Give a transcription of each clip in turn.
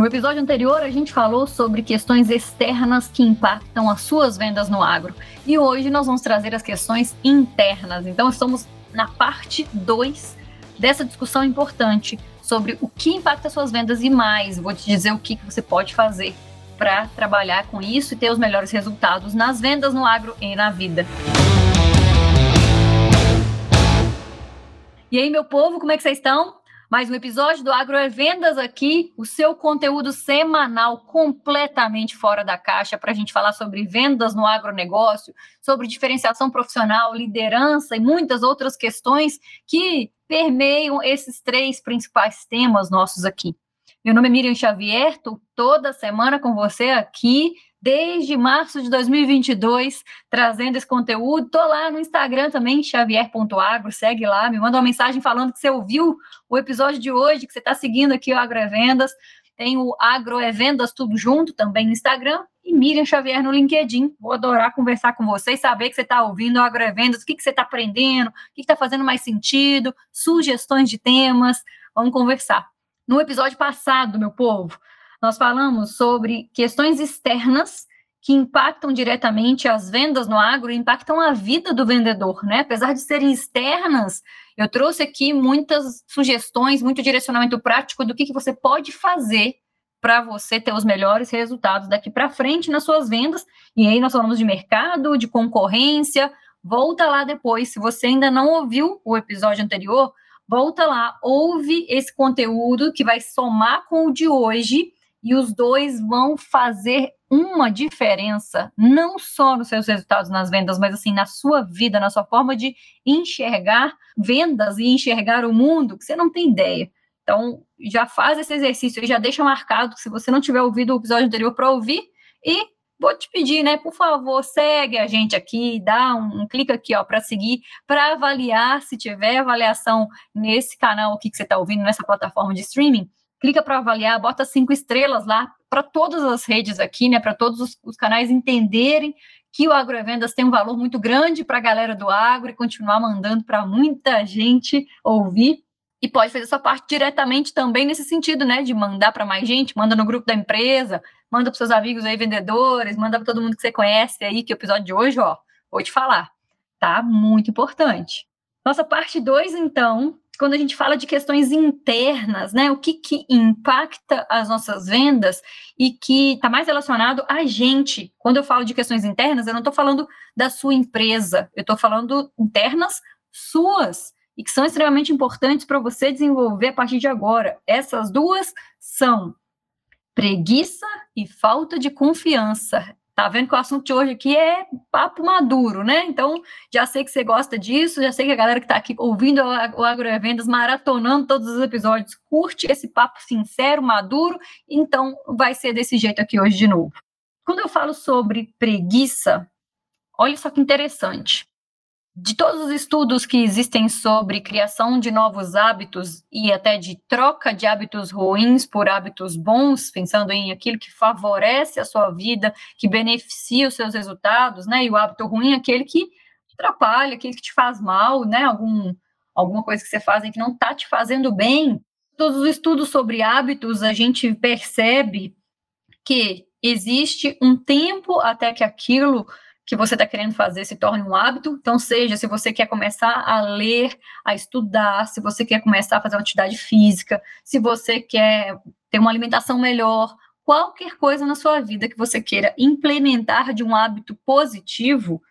No episódio anterior, a gente falou sobre questões externas que impactam as suas vendas no agro. E hoje nós vamos trazer as questões internas. Então, estamos na parte 2 dessa discussão importante sobre o que impacta as suas vendas e mais. Vou te dizer o que você pode fazer para trabalhar com isso e ter os melhores resultados nas vendas no agro e na vida. E aí, meu povo, como é que vocês estão? Mais um episódio do Agro é Vendas aqui, o seu conteúdo semanal completamente fora da caixa para a gente falar sobre vendas no agronegócio, sobre diferenciação profissional, liderança e muitas outras questões que permeiam esses três principais temas nossos aqui. Meu nome é Miriam Xavier, estou toda semana com você aqui desde março de 2022, trazendo esse conteúdo. Tô lá no Instagram também, xavier.agro, segue lá, me manda uma mensagem falando que você ouviu o episódio de hoje, que você está seguindo aqui o Agroevendas. Tem o Agroevendas tudo junto também no Instagram e Miriam Xavier no LinkedIn. Vou adorar conversar com vocês, saber que você está ouvindo o Agroevendas, o que, que você está aprendendo, o que está fazendo mais sentido, sugestões de temas. Vamos conversar. No episódio passado, meu povo, nós falamos sobre questões externas que impactam diretamente as vendas no agro, impactam a vida do vendedor, né? Apesar de serem externas, eu trouxe aqui muitas sugestões, muito direcionamento prático do que, que você pode fazer para você ter os melhores resultados daqui para frente nas suas vendas. E aí nós falamos de mercado, de concorrência. Volta lá depois, se você ainda não ouviu o episódio anterior, volta lá, ouve esse conteúdo que vai somar com o de hoje e os dois vão fazer uma diferença, não só nos seus resultados nas vendas, mas assim, na sua vida, na sua forma de enxergar vendas e enxergar o mundo, que você não tem ideia. Então, já faz esse exercício e já deixa marcado, se você não tiver ouvido o episódio anterior para ouvir, e vou te pedir, né, por favor, segue a gente aqui, dá um, um clique aqui, ó, para seguir, para avaliar, se tiver avaliação nesse canal aqui que você está ouvindo, nessa plataforma de streaming, clica para avaliar, bota cinco estrelas lá para todas as redes aqui, né? Para todos os, os, canais entenderem que o Agrovendas tem um valor muito grande para a galera do agro e continuar mandando para muita gente ouvir. E pode fazer sua parte diretamente também nesse sentido, né? De mandar para mais gente, manda no grupo da empresa, manda para seus amigos aí, vendedores, manda para todo mundo que você conhece aí, que o episódio de hoje, ó, vou te falar, tá? Muito importante. Nossa parte 2, então, quando a gente fala de questões internas, né, o que, que impacta as nossas vendas e que está mais relacionado a gente. Quando eu falo de questões internas, eu não estou falando da sua empresa, eu estou falando internas suas e que são extremamente importantes para você desenvolver a partir de agora. Essas duas são preguiça e falta de confiança. Tá vendo que o assunto de hoje aqui é papo maduro, né? Então, já sei que você gosta disso, já sei que a galera que está aqui ouvindo o Agrovendas, maratonando todos os episódios, curte esse papo sincero, maduro, então vai ser desse jeito aqui hoje de novo. Quando eu falo sobre preguiça, olha só que interessante de todos os estudos que existem sobre criação de novos hábitos e até de troca de hábitos ruins por hábitos bons, pensando em aquilo que favorece a sua vida, que beneficia os seus resultados, né? E o hábito ruim é aquele que atrapalha, aquele que te faz mal, né? Algum, alguma coisa que você faz que não está te fazendo bem. Todos os estudos sobre hábitos, a gente percebe que existe um tempo até que aquilo que você está querendo fazer se torne um hábito. Então, seja se você quer começar a ler, a estudar, se você quer começar a fazer uma atividade física, se você quer ter uma alimentação melhor, qualquer coisa na sua vida que você queira implementar de um hábito positivo,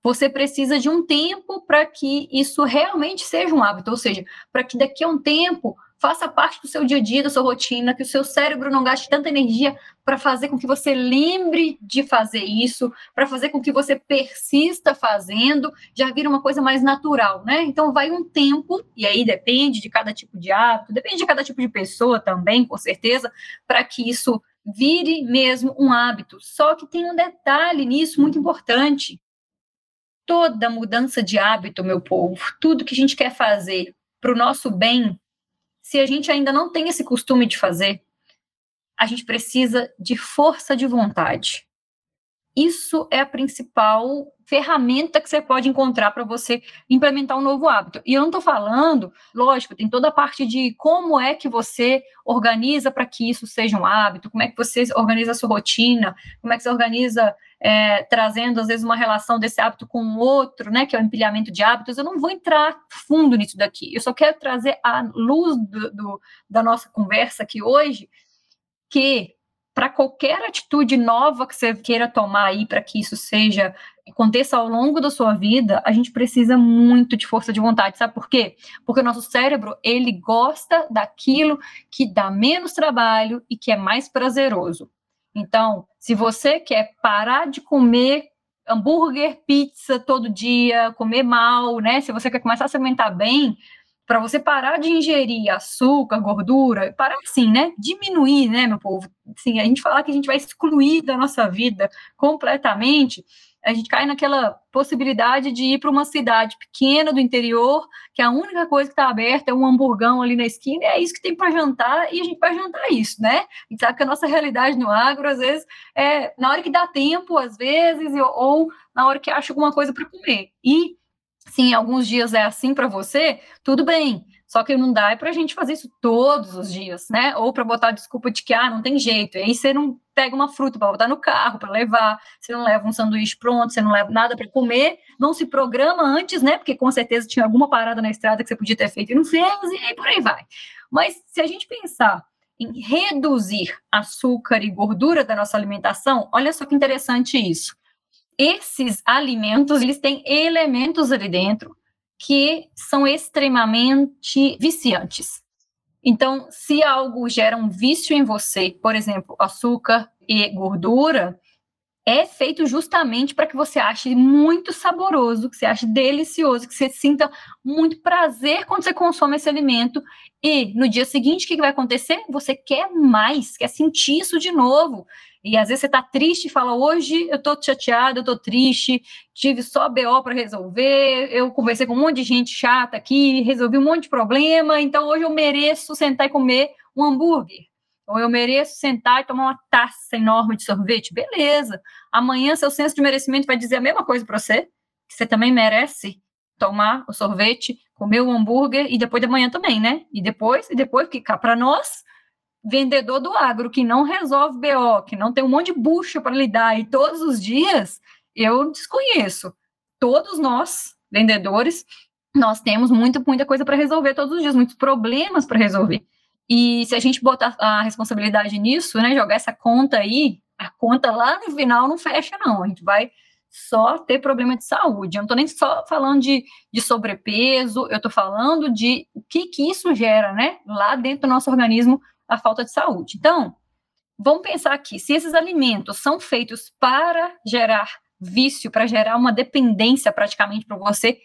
você precisa de um tempo para que isso realmente seja um hábito, ou seja, para que daqui a um tempo faça parte do seu dia a dia, da sua rotina, que o seu cérebro não gaste tanta energia para fazer com que você lembre de fazer isso, para fazer com que você persista fazendo, já vira uma coisa mais natural, né? Então vai um tempo, e aí depende de cada tipo de hábito, depende de cada tipo de pessoa também, com certeza, para que isso vire mesmo um hábito. Só que tem um detalhe nisso muito importante. Toda mudança de hábito, meu povo, tudo que a gente quer fazer para o nosso bem, se a gente ainda não tem esse costume de fazer, a gente precisa de força de vontade. Isso é a principal ferramenta que você pode encontrar para você implementar um novo hábito. E eu não estou falando, lógico, tem toda a parte de como é que você organiza para que isso seja um hábito, como é que você organiza a sua rotina, como é que você organiza é, trazendo, às vezes, uma relação desse hábito com o outro, né, que é o empilhamento de hábitos. Eu não vou entrar fundo nisso daqui, eu só quero trazer a luz do, do, da nossa conversa aqui hoje, que para qualquer atitude nova que você queira tomar aí para que isso seja aconteça ao longo da sua vida, a gente precisa muito de força de vontade, sabe por quê? Porque o nosso cérebro, ele gosta daquilo que dá menos trabalho e que é mais prazeroso. Então, se você quer parar de comer hambúrguer, pizza todo dia, comer mal, né? Se você quer começar a se alimentar bem, para você parar de ingerir açúcar, gordura, parar assim, né? Diminuir, né, meu povo? Sim, a gente falar que a gente vai excluir da nossa vida completamente, a gente cai naquela possibilidade de ir para uma cidade pequena do interior, que a única coisa que está aberta é um hamburgão ali na esquina, e é isso que tem para jantar, e a gente vai jantar isso, né? A gente sabe que a nossa realidade no agro, às vezes, é na hora que dá tempo, às vezes, ou na hora que acha alguma coisa para comer. E Sim, alguns dias é assim para você, tudo bem. Só que não dá é para a gente fazer isso todos os dias, né? Ou para botar desculpa de que ah, não tem jeito. E aí você não pega uma fruta para botar no carro, para levar, você não leva um sanduíche pronto, você não leva nada para comer, não se programa antes, né? Porque com certeza tinha alguma parada na estrada que você podia ter feito e não fez, e aí por aí vai. Mas se a gente pensar em reduzir açúcar e gordura da nossa alimentação, olha só que interessante isso esses alimentos, eles têm elementos ali dentro que são extremamente viciantes. Então, se algo gera um vício em você, por exemplo, açúcar e gordura, é feito justamente para que você ache muito saboroso, que você ache delicioso, que você sinta muito prazer quando você consome esse alimento. E no dia seguinte, o que vai acontecer? Você quer mais, quer sentir isso de novo. E às vezes você está triste e fala: hoje eu estou chateado, eu estou triste, tive só BO para resolver, eu conversei com um monte de gente chata aqui, resolvi um monte de problema, então hoje eu mereço sentar e comer um hambúrguer. Ou eu mereço sentar e tomar uma taça enorme de sorvete. Beleza. Amanhã seu senso de merecimento vai dizer a mesma coisa para você, que você também merece tomar o sorvete, comer o hambúrguer e depois de amanhã também, né? E depois, e depois, porque cá para nós vendedor do agro que não resolve BO, que não tem um monte de bucha para lidar e todos os dias, eu desconheço. Todos nós, vendedores, nós temos muita, muita coisa para resolver todos os dias, muitos problemas para resolver. E se a gente botar a responsabilidade nisso, né, jogar essa conta aí, a conta lá no final não fecha, não. A gente vai só ter problema de saúde. Eu não estou nem só falando de, de sobrepeso, eu estou falando de o que, que isso gera, né, lá dentro do nosso organismo a falta de saúde. Então, vamos pensar aqui: se esses alimentos são feitos para gerar vício, para gerar uma dependência praticamente para você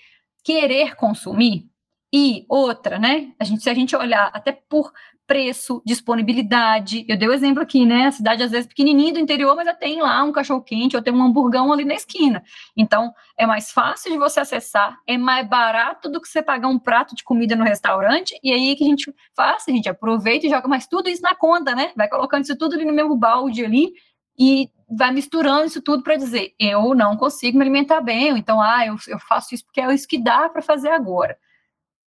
querer consumir, e outra, né? A gente, se a gente olhar até por preço, disponibilidade. Eu dei o exemplo aqui, né? A cidade às vezes pequenininha do interior, mas já tem lá um cachorro quente ou tem um hamburgão ali na esquina. Então, é mais fácil de você acessar, é mais barato do que você pagar um prato de comida no restaurante. E aí que a gente faz, a gente aproveita e joga mais tudo isso na conta, né? Vai colocando isso tudo ali no mesmo balde ali e vai misturando isso tudo para dizer, eu não consigo me alimentar bem, ou então, ah, eu, eu faço isso porque é isso que dá para fazer agora.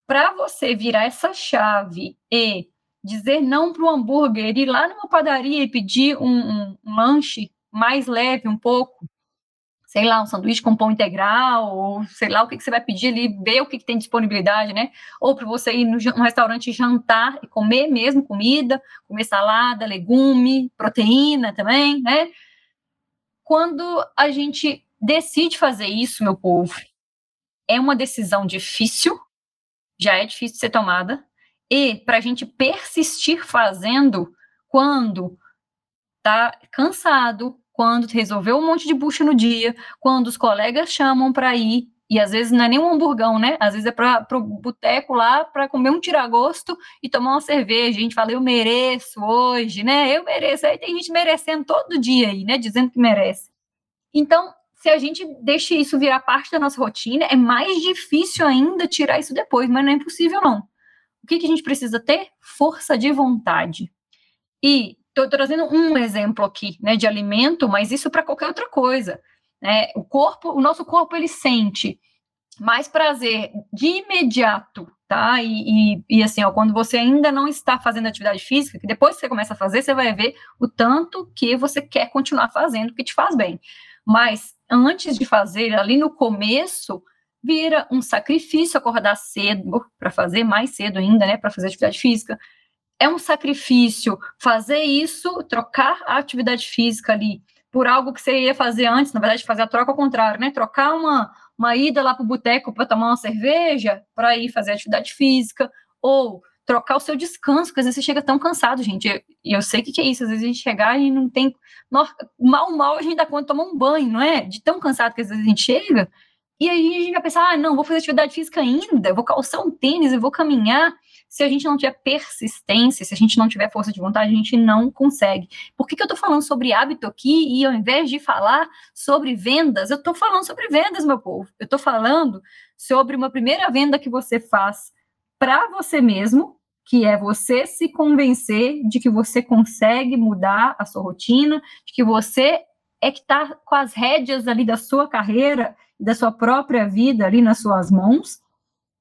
Para você virar essa chave e dizer não para o hambúrguer, ir lá numa padaria e pedir um, um, um, lanche mais leve um pouco, sei lá, um sanduíche com pão integral, ou sei lá o que, que você vai pedir ali, ver o que, que tem disponibilidade, né? Ou para você ir no, no restaurante jantar e comer mesmo comida, comer salada, legume, proteína também, né? Quando a gente decide fazer isso, meu povo, é uma decisão difícil, já é difícil de ser tomada, e para a gente persistir fazendo quando tá cansado, quando resolveu um monte de bucha no dia, quando os colegas chamam para ir, e às vezes não é nem um hamburgão, né? Às vezes é para o boteco lá para comer um tiragosto e tomar uma cerveja. A gente fala, eu mereço hoje, né? Eu mereço. Aí tem gente merecendo todo dia aí, né? Dizendo que merece. Então, se a gente deixa isso virar parte da nossa rotina, é mais difícil ainda tirar isso depois, mas não é impossível, não. O que, que a gente precisa ter? Força de vontade. E estou trazendo um exemplo aqui, né, de alimento, mas isso para qualquer outra coisa. Né? O corpo, o nosso corpo ele sente mais prazer de imediato, tá? E, e, e, assim, ó, quando você ainda não está fazendo atividade física, que depois que você começa a fazer, você vai ver o tanto que você quer continuar fazendo, que te faz bem. Mas antes de fazer, ali no começo, vira um sacrifício acordar cedo para fazer mais cedo ainda, né? Para fazer atividade física. É um sacrifício fazer isso, trocar a atividade física ali por algo que você ia fazer antes, na verdade, fazer a troca ao contrário, né? Trocar uma, uma ida lá para o boteco para tomar uma cerveja, para ir fazer atividade física, ou trocar o seu descanso, porque às vezes você chega tão cansado, gente. E eu, sei que, que, é isso, às vezes a gente chegar e não tem. Mal, mal a gente dá conta de tomar um banho, não é? De tão cansado que às vezes a gente chega. E aí a gente vai pensar, ah, não, vou fazer atividade física ainda, vou calçar um tênis, eu vou caminhar. Se a gente não tiver persistência, se a gente não tiver força de vontade, a gente não consegue. Por que, que eu estou falando sobre hábito aqui e ao invés de falar sobre vendas, eu estou falando sobre vendas, meu povo. Eu estou falando sobre uma primeira venda que você faz para você mesmo, que é você se convencer de que você consegue mudar a sua rotina, de que você é que está com as rédeas ali da sua carreira e da sua própria vida ali nas suas mãos,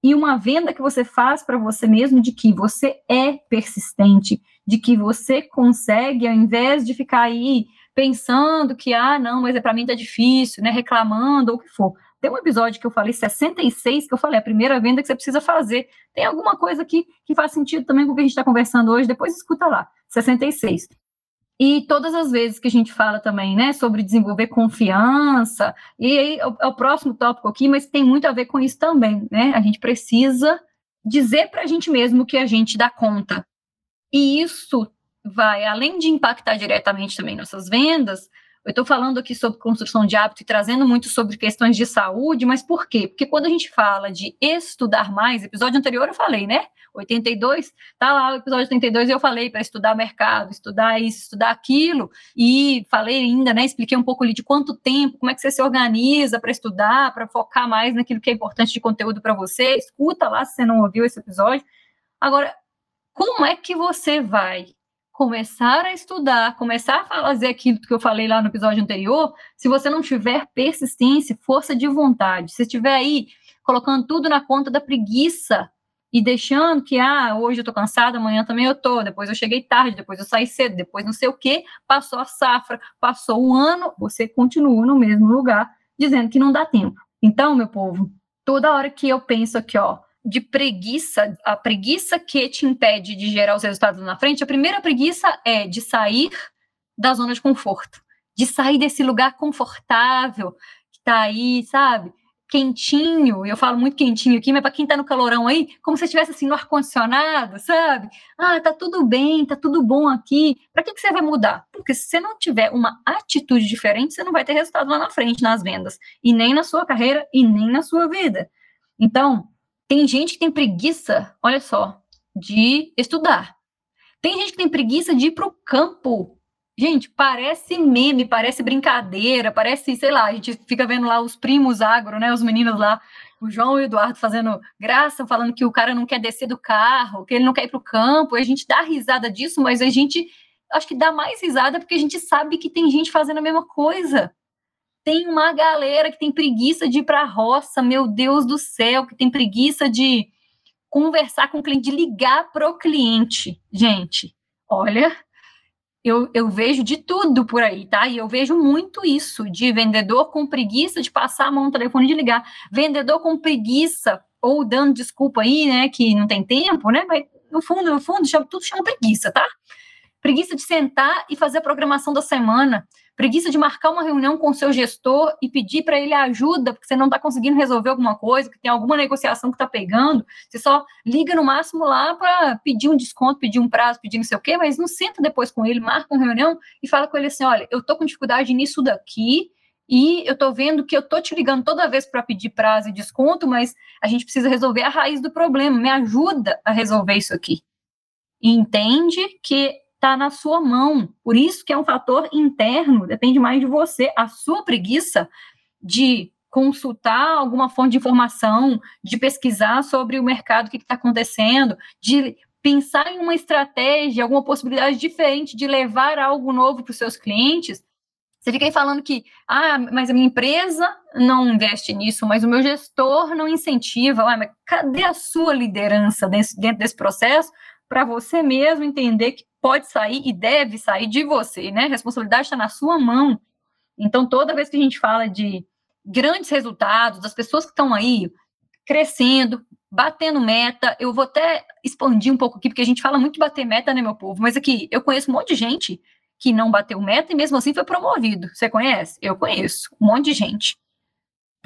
e uma venda que você faz para você mesmo de que você é persistente, de que você consegue, ao invés de ficar aí pensando que, ah, não, mas é para mim tá difícil, né, reclamando ou o que for. Tem um episódio que eu falei 66, que eu falei a primeira venda que você precisa fazer. Tem alguma coisa aqui que faz sentido também com o que a gente está conversando hoje, depois escuta lá, 66. E todas as vezes que a gente fala também, né, sobre desenvolver confiança, e aí é o, é o próximo tópico aqui, mas tem muito a ver com isso também, né? A gente precisa dizer para a gente mesmo que a gente dá conta. E isso vai, além de impactar diretamente também nossas vendas, eu estou falando aqui sobre construção de hábito e trazendo muito sobre questões de saúde, mas por quê? Porque quando a gente fala de estudar mais, episódio anterior eu falei, né? 82, tá lá o episódio 82 eu falei para estudar mercado, estudar isso, estudar aquilo, e falei ainda, né? Expliquei um pouco ali de quanto tempo, como é que você se organiza para estudar, para focar mais naquilo que é importante de conteúdo para você. Escuta lá se você não ouviu esse episódio. Agora, como é que você vai começar a estudar, começar a fazer aquilo que eu falei lá no episódio anterior, se você não tiver persistência, força de vontade, se estiver aí colocando tudo na conta da preguiça e deixando que, ah, hoje eu tô cansada, amanhã também eu tô, depois eu cheguei tarde, depois eu saí cedo, depois não sei o quê, passou a safra, passou um ano, você continua no mesmo lugar, dizendo que não dá tempo. Então, meu povo, toda hora que eu penso aqui, ó, de preguiça, a preguiça que te impede de gerar os resultados na frente, a primeira preguiça é de sair da zona de conforto, de sair desse lugar confortável que tá aí, sabe? Quentinho, eu falo muito quentinho aqui, mas para quem tá no calorão aí, como se estivesse assim no ar-condicionado, sabe? Ah, tá tudo bem, tá tudo bom aqui. Para que, que você vai mudar? Porque se você não tiver uma atitude diferente, você não vai ter resultado lá na frente nas vendas, e nem na sua carreira, e nem na sua vida. Então, tem gente que tem preguiça, olha só, de estudar. Tem gente que tem preguiça de ir para o campo. Gente, parece meme, parece brincadeira, parece, sei lá, a gente fica vendo lá os primos agro, né? Os meninos lá, o João e o Eduardo fazendo graça, falando que o cara não quer descer do carro, que ele não quer ir para o campo. E a gente dá risada disso, mas a gente acho que dá mais risada porque a gente sabe que tem gente fazendo a mesma coisa. Tem uma galera que tem preguiça de ir para a roça, meu Deus do céu, que tem preguiça de conversar com o cliente, de ligar para o cliente. Gente, olha, eu, eu, vejo de tudo por aí, tá? E eu vejo muito isso de vendedor com preguiça de passar a mão no telefone de ligar. Vendedor com preguiça, ou dando desculpa aí, né, que não tem tempo, né? Mas no fundo, no fundo, chama, tudo chama preguiça, tá? Preguiça de sentar e fazer a programação da semana preguiça de marcar uma reunião com o seu gestor e pedir para ele ajuda, porque você não está conseguindo resolver alguma coisa, que tem alguma negociação que está pegando, você só liga no máximo lá para pedir um desconto, pedir um prazo, pedir não sei o quê, mas não senta depois com ele, marca uma reunião e fala com ele assim: olha, eu estou com dificuldade nisso daqui, e eu estou vendo que eu estou te ligando toda vez para pedir prazo e desconto, mas a gente precisa resolver a raiz do problema. Me ajuda a resolver isso aqui. E entende que está na sua mão. Por isso que é um fator interno, depende mais de você. A sua preguiça de consultar alguma fonte de informação, de pesquisar sobre o mercado, o que está acontecendo, de pensar em uma estratégia, alguma possibilidade diferente de levar algo novo para os seus clientes, Você fica aí falando que, ah, mas a minha empresa não investe nisso, mas o meu gestor não incentiva. Ah, mas cadê a sua liderança dentro, desse processo para você mesmo entender que pode sair e deve sair de você, né? A responsabilidade está na sua mão. Então, toda vez que a gente fala de grandes resultados, das pessoas que estão aí crescendo, batendo meta, eu vou até expandir um pouco aqui, porque a gente fala muito de bater meta, né, meu povo? Mas aqui, eu conheço um monte de gente que não bateu meta e mesmo assim foi promovido. Você conhece? Eu conheço. Um monte de gente.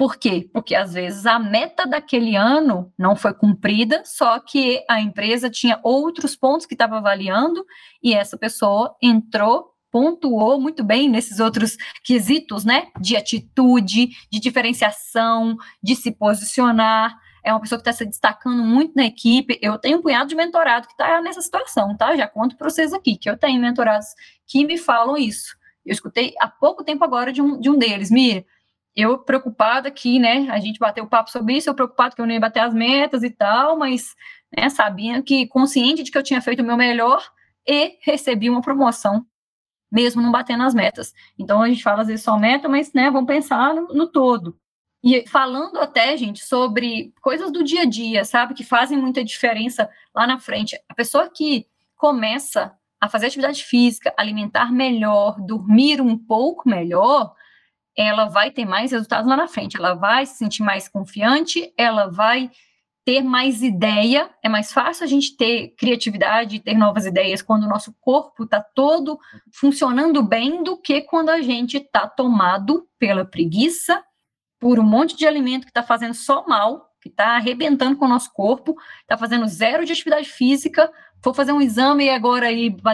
Por quê? Porque às vezes a meta daquele ano não foi cumprida, só que a empresa tinha outros pontos que estava avaliando e essa pessoa entrou, pontuou muito bem nesses outros quesitos, né? De atitude, de diferenciação, de se posicionar é uma pessoa que está se destacando muito na equipe. Eu tenho um punhado de mentorado que está nessa situação, tá? Já conto para vocês aqui, que eu tenho mentorados que me falam isso. Eu escutei há pouco tempo agora de um, de um deles, Mira, eu preocupada aqui, né? A gente bateu papo sobre isso, eu preocupado que eu não ia bater as metas e tal, mas né, sabia que consciente de que eu tinha feito o meu melhor e recebi uma promoção, mesmo não batendo as metas. Então a gente fala às vezes só meta, mas né, vamos pensar no, no todo. E falando até, gente, sobre coisas do dia a dia, sabe, que fazem muita diferença lá na frente. A pessoa que começa a fazer atividade física, alimentar melhor, dormir um pouco melhor, ela vai ter mais resultados lá na frente. Ela vai se sentir mais confiante, ela vai ter mais ideia. É mais fácil a gente ter criatividade, ter novas ideias quando o nosso corpo está todo funcionando bem do que quando a gente está tomado pela preguiça por um monte de alimento que está fazendo só mal, que está arrebentando com o nosso corpo, está fazendo zero de atividade física, for fazer um exame e agora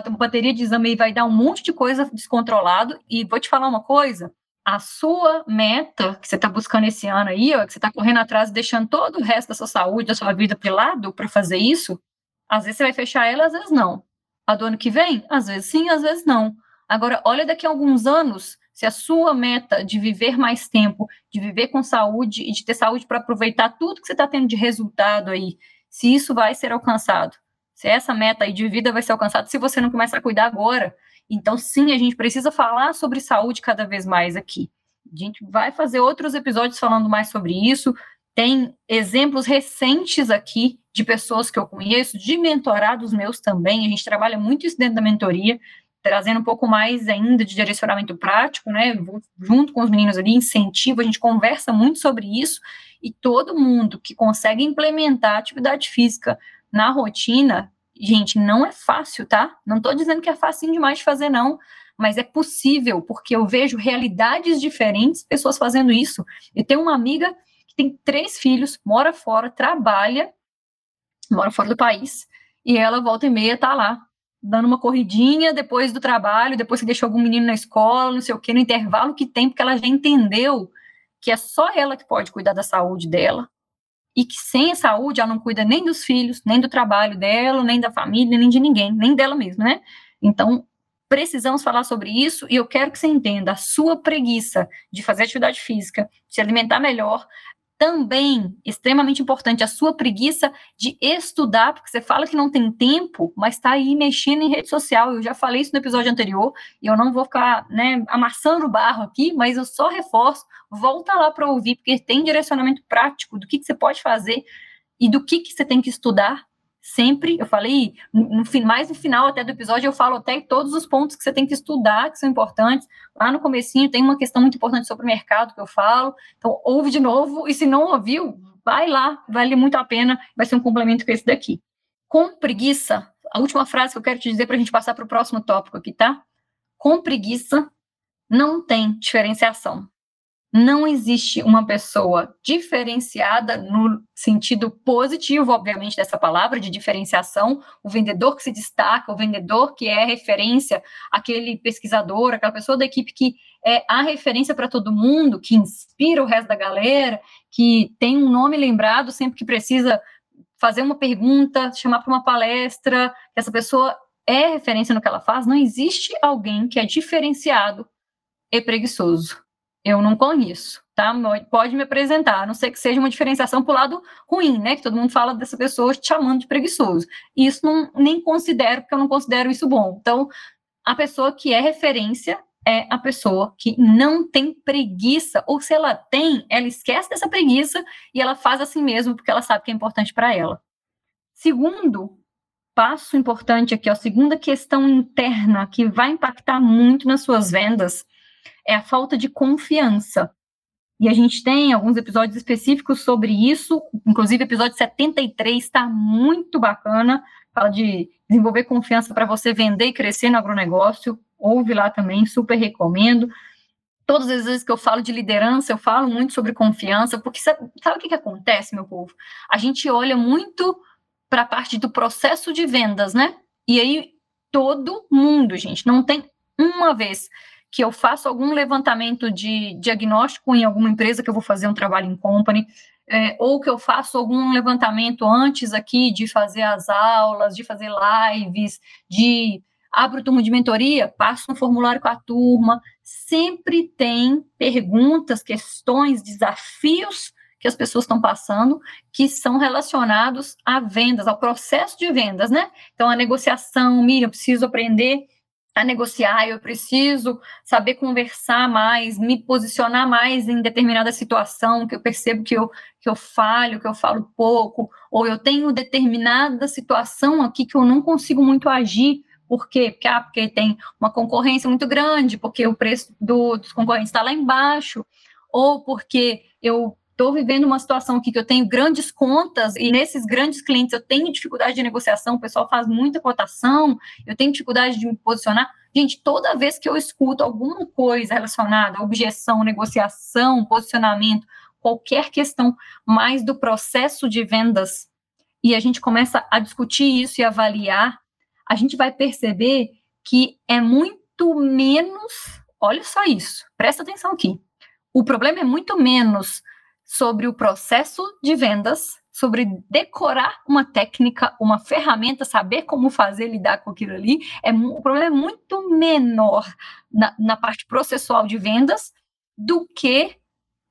uma bateria de exame e vai dar um monte de coisa descontrolado. E vou te falar uma coisa: a sua meta que você está buscando esse ano aí, ó, que você está correndo atrás, deixando todo o resto da sua saúde, da sua vida para lado para fazer isso, às vezes você vai fechar ela, às vezes não. A do ano que vem, às vezes sim, às vezes não. Agora, olha daqui a alguns anos, se a sua meta de viver mais tempo, de viver com saúde e de ter saúde para aproveitar tudo que você está tendo de resultado aí, se isso vai ser alcançado, se essa meta aí de vida vai ser alcançada, se você não começar a cuidar agora. Então, sim, a gente precisa falar sobre saúde cada vez mais aqui. A gente vai fazer outros episódios falando mais sobre isso. Tem exemplos recentes aqui de pessoas que eu conheço, de mentorados meus também. A gente trabalha muito isso dentro da mentoria trazendo um pouco mais ainda de direcionamento prático, né? Junto com os meninos ali, incentivo, a gente conversa muito sobre isso e todo mundo que consegue implementar atividade física na rotina, gente, não é fácil, tá? Não estou dizendo que é fácil demais de fazer, não, mas é possível, porque eu vejo realidades diferentes, pessoas fazendo isso. Eu tenho uma amiga que tem três filhos, mora fora, trabalha, mora fora do país, e ela volta e meia tá lá dando uma corridinha depois do trabalho, depois que deixou algum menino na escola, não sei o que, no intervalo que tem, porque ela já entendeu que é só ela que pode cuidar da saúde dela e que sem a saúde ela não cuida nem dos filhos, nem do trabalho dela, nem da família, nem de ninguém, nem dela mesma, né? Então, precisamos falar sobre isso e eu quero que você entenda a sua preguiça de fazer atividade física, de se alimentar melhor, também, extremamente importante, a sua preguiça de estudar, porque você fala que não tem tempo, mas está aí mexendo em rede social. Eu já falei isso no episódio anterior, e eu não vou ficar né, amassando o barro aqui, mas eu só reforço, volta lá para ouvir, porque tem direcionamento prático do que, que você pode fazer e do que, que você tem que estudar sempre, eu falei, no, mais no final até do episódio, eu falo até todos os pontos que você tem que estudar, que são importantes. Lá no comecinho tem uma questão muito importante sobre o mercado que eu falo, então ouve de novo, e se não ouviu, vai lá, vale muito a pena, vai ser um complemento com esse daqui. Com preguiça, a última frase que eu quero te dizer para a gente passar para o próximo tópico aqui, tá? Com preguiça não tem diferenciação não existe uma pessoa diferenciada no sentido positivo, obviamente, dessa palavra, de diferenciação, o vendedor que se destaca, o vendedor que é referência, aquele pesquisador, aquela pessoa da equipe que é a referência para todo mundo, que inspira o resto da galera, que tem um nome lembrado sempre que precisa fazer uma pergunta, chamar para uma palestra, essa pessoa é referência no que ela faz, não existe alguém que é diferenciado e preguiçoso eu não conheço, tá? Pode me apresentar, a não ser que seja uma diferenciação para o lado ruim, né? Que todo mundo fala dessa pessoa te chamando de preguiçoso. Isso não nem considero, porque eu não considero isso bom. Então, a pessoa que é referência é a pessoa que não tem preguiça, ou se ela tem, ela esquece dessa preguiça e ela faz assim mesmo, porque ela sabe que é importante para ela. Segundo passo importante aqui, a segunda questão interna que vai impactar muito nas suas vendas é a falta de confiança. E a gente tem alguns episódios específicos sobre isso, inclusive o episódio 73 está muito bacana, fala de desenvolver confiança para você vender e crescer no agronegócio. Ouve lá também, super recomendo. Todas as vezes que eu falo de liderança, eu falo muito sobre confiança, porque sabe, sabe o que, que acontece, meu povo? A gente olha muito para a parte do processo de vendas, né? E aí todo mundo, gente, não tem uma vez que eu faço algum levantamento de diagnóstico em alguma empresa que eu vou fazer um trabalho em company, é, ou que eu faço algum levantamento antes aqui de fazer as aulas, de fazer lives, de abro turma de mentoria, passo um formulário com a turma, sempre tem perguntas, questões, desafios que as pessoas estão passando que são relacionados a vendas, ao processo de vendas, né? Então, a negociação, Miriam, eu preciso aprender a negociar, eu preciso saber conversar mais, me posicionar mais em determinada situação, que eu percebo que eu, que eu falho, que eu falo pouco, ou eu tenho determinada situação aqui que eu não consigo muito agir, por quê? Porque, ah, porque tem uma concorrência muito grande, porque o preço do, dos concorrentes está lá embaixo, ou porque eu estou vivendo uma situação aqui que eu tenho grandes contas e nesses grandes clientes eu tenho dificuldade de negociação, o pessoal faz muita cotação, eu tenho dificuldade de me posicionar. Gente, toda vez que eu escuto alguma coisa relacionada à objeção, negociação, posicionamento, qualquer questão mais do processo de vendas, e a gente começa a discutir isso e avaliar, a gente vai perceber que é muito menos. Olha só isso, presta atenção aqui. O problema é muito menos sobre o processo de vendas, sobre decorar uma técnica, uma ferramenta, saber como fazer, lidar com aquilo ali. É, o problema é muito menor na, na parte processual de vendas do que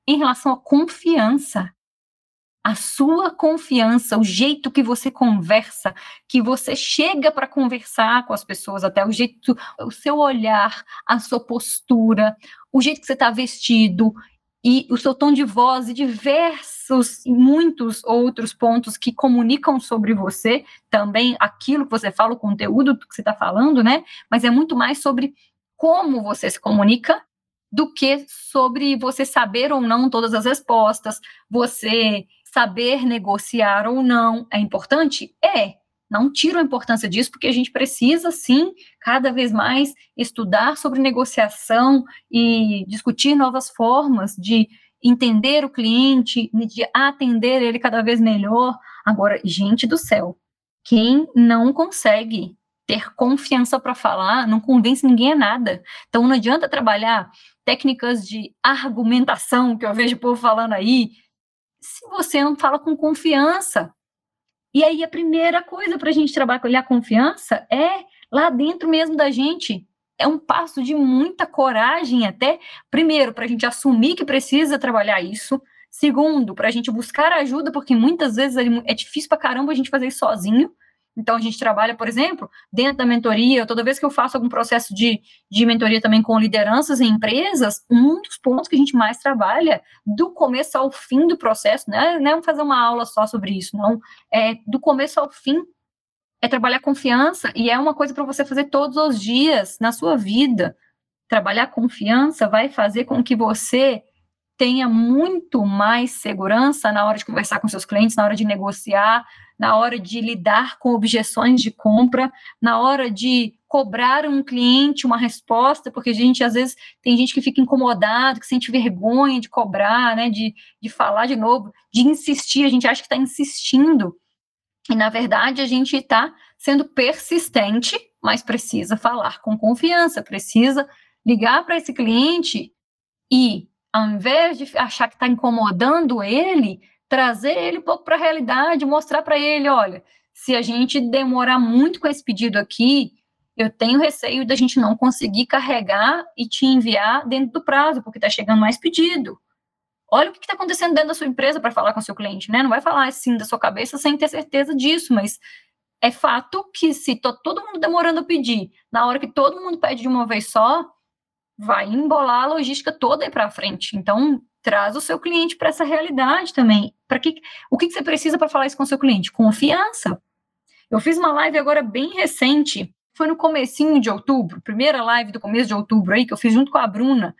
em relação à confiança. A sua confiança, o jeito que você conversa, que você chega para conversar com as pessoas, até o jeito, o seu olhar, a sua postura, o jeito que você está vestido, e o seu tom de voz e diversos e muitos outros pontos que comunicam sobre você, também aquilo que você fala, o conteúdo que você está falando, né? Mas é muito mais sobre como você se comunica do que sobre você saber ou não todas as respostas, você saber negociar ou não. É importante? É. Não tiro a importância disso, porque a gente precisa, sim, cada vez mais estudar sobre negociação e discutir novas formas de entender o cliente, de atender ele cada vez melhor. Agora, gente do céu, quem não consegue ter confiança para falar, não convence ninguém a nada. Então, não adianta trabalhar técnicas de argumentação, que eu vejo o povo falando aí, se você não fala com confiança. E aí a primeira coisa para a gente trabalhar a confiança é lá dentro mesmo da gente. É um passo de muita coragem até, primeiro, para a gente assumir que precisa trabalhar isso. Segundo, para a gente buscar ajuda, porque muitas vezes é difícil para caramba a gente fazer isso sozinho. Então, a gente trabalha, por exemplo, dentro da mentoria, toda vez que eu faço algum processo de, de mentoria também com lideranças em empresas, um dos pontos que a gente mais trabalha, do começo ao fim do processo, né, não é fazer uma aula só sobre isso, não, é do começo ao fim, é trabalhar confiança, e é uma coisa para você fazer todos os dias na sua vida. Trabalhar confiança vai fazer com que você tenha muito mais segurança na hora de conversar com seus clientes, na hora de negociar, na hora de lidar com objeções de compra, na hora de cobrar um cliente uma resposta, porque a gente às vezes tem gente que fica incomodado, que sente vergonha de cobrar, né, de, de falar de novo, de insistir, a gente acha que está insistindo. E na verdade a gente está sendo persistente, mas precisa falar com confiança, precisa ligar para esse cliente e, ao invés de achar que está incomodando ele, trazer ele um pouco para a realidade, mostrar para ele, olha, se a gente demorar muito com esse pedido aqui, eu tenho receio da gente não conseguir carregar e te enviar dentro do prazo, porque está chegando mais pedido. Olha o que está acontecendo dentro da sua empresa para falar com o seu cliente, né? Não vai falar assim da sua cabeça sem ter certeza disso, mas é fato que se todo mundo demorando a pedir, na hora que todo mundo pede de uma vez só, vai embolar a logística toda aí para frente. Então, traz o seu cliente para essa realidade também. Para que o que, que você precisa para falar isso com o seu cliente? Confiança. Eu fiz uma live agora bem recente, foi no comecinho de outubro, primeira live do começo de outubro aí que eu fiz junto com a Bruna.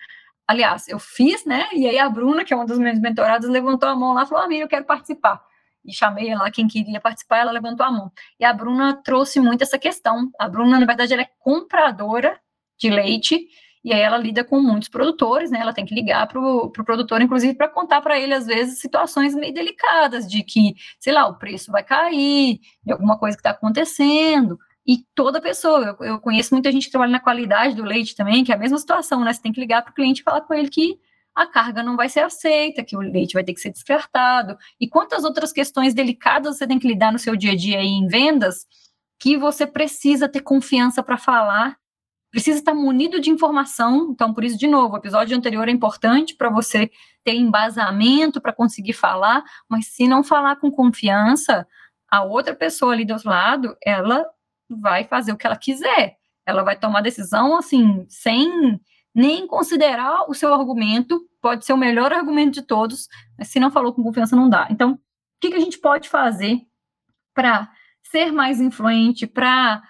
Aliás, eu fiz, né? E aí a Bruna, que é uma das minhas mentoradas, levantou a mão lá e falou: Amiga, eu quero participar. E chamei lá quem queria participar, ela levantou a mão. E a Bruna trouxe muito essa questão. A Bruna, na verdade, ela é compradora de leite e aí ela lida com muitos produtores, né? Ela tem que ligar para o pro produtor, inclusive, para contar para ele, às vezes, situações meio delicadas, de que, sei lá, o preço vai cair, de alguma coisa que está acontecendo. E toda pessoa, eu, eu, conheço muita gente que trabalha na qualidade do leite também, que é a mesma situação, né? Você tem que ligar para o cliente e falar com ele que a carga não vai ser aceita, que o leite vai ter que ser descartado. E quantas outras questões delicadas você tem que lidar no seu dia a dia aí em vendas que você precisa ter confiança para falar precisa estar munido de informação. Então, por isso, de novo, o episódio anterior é importante para você ter embasamento para conseguir falar, mas se não falar com confiança, a outra pessoa ali do outro lado, ela vai fazer o que ela quiser. Ela vai tomar decisão assim, sem nem considerar o seu argumento, pode ser o melhor argumento de todos, mas se não falou com confiança, não dá. Então, o que, que a gente pode fazer para ser mais influente, para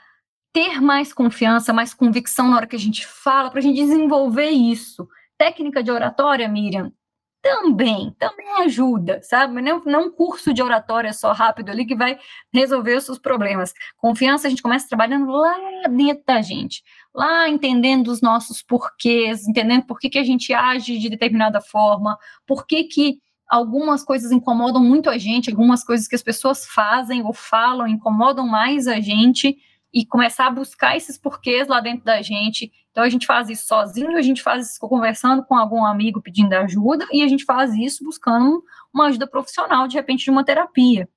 ter mais confiança, mais convicção na hora que a gente fala, para a gente desenvolver isso. Técnica de oratória, Miriam, também, também ajuda, sabe? Não, não um curso de oratória só rápido ali que vai resolver os seus problemas. Confiança, a gente começa trabalhando lá dentro da gente, lá entendendo os nossos porquês, entendendo por que, que a gente age de determinada forma, por que, que algumas coisas incomodam muito a gente, algumas coisas que as pessoas fazem ou falam incomodam mais a gente e começar a buscar esses porquês lá dentro da gente. Então a gente faz isso sozinho, a gente faz isso conversando com algum amigo pedindo ajuda e a gente faz isso buscando uma ajuda profissional, de repente de uma terapia.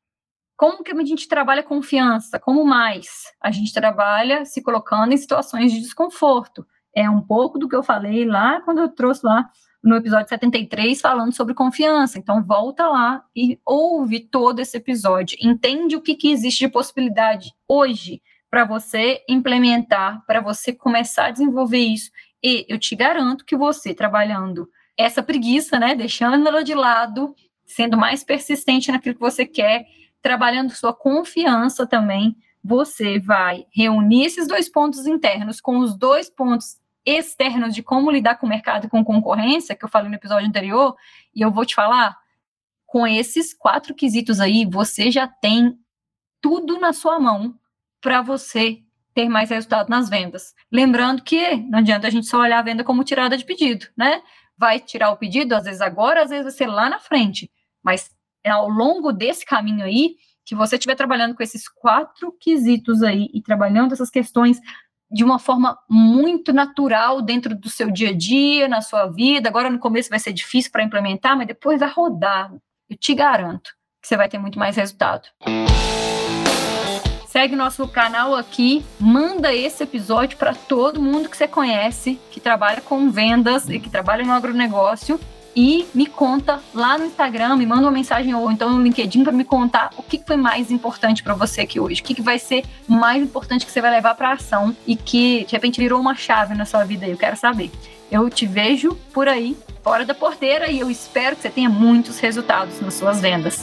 Como que a gente trabalha confiança? Como mais? A gente trabalha se colocando em situações de desconforto. É um pouco do que eu falei lá quando eu trouxe lá no episódio 73 falando sobre confiança. Então volta lá e ouve todo esse episódio. Entende o que, que existe de possibilidade hoje para você implementar, para você começar a desenvolver isso. E eu te garanto que você trabalhando essa preguiça, né, deixando ela de lado, sendo mais persistente naquilo que você quer, trabalhando sua confiança também, você vai reunir esses dois pontos internos com os dois pontos externos de como lidar com o mercado e com concorrência, que eu falei no episódio anterior, e eu vou te falar, com esses quatro quesitos aí, você já tem tudo na sua mão para você ter mais resultado nas vendas. Lembrando que não adianta a gente só olhar a venda como tirada de pedido, né? Vai tirar o pedido, às vezes agora, às vezes vai ser lá na frente. Mas é ao longo desse caminho aí, que você estiver trabalhando com esses quatro quesitos aí e trabalhando essas questões de uma forma muito natural dentro do seu dia a dia, na sua vida. Agora no começo vai ser difícil para implementar, mas depois vai rodar. Eu te garanto que você vai ter muito mais resultado. Segue nosso canal aqui, manda esse episódio para todo mundo que você conhece, que trabalha com vendas e que trabalha no agronegócio. E me conta lá no Instagram, me manda uma mensagem ou então no LinkedIn para me contar o que foi mais importante para você aqui hoje. O que vai ser mais importante que você vai levar para ação e que de repente virou uma chave na sua vida. Eu quero saber. Eu te vejo por aí, fora da porteira, e eu espero que você tenha muitos resultados nas suas vendas.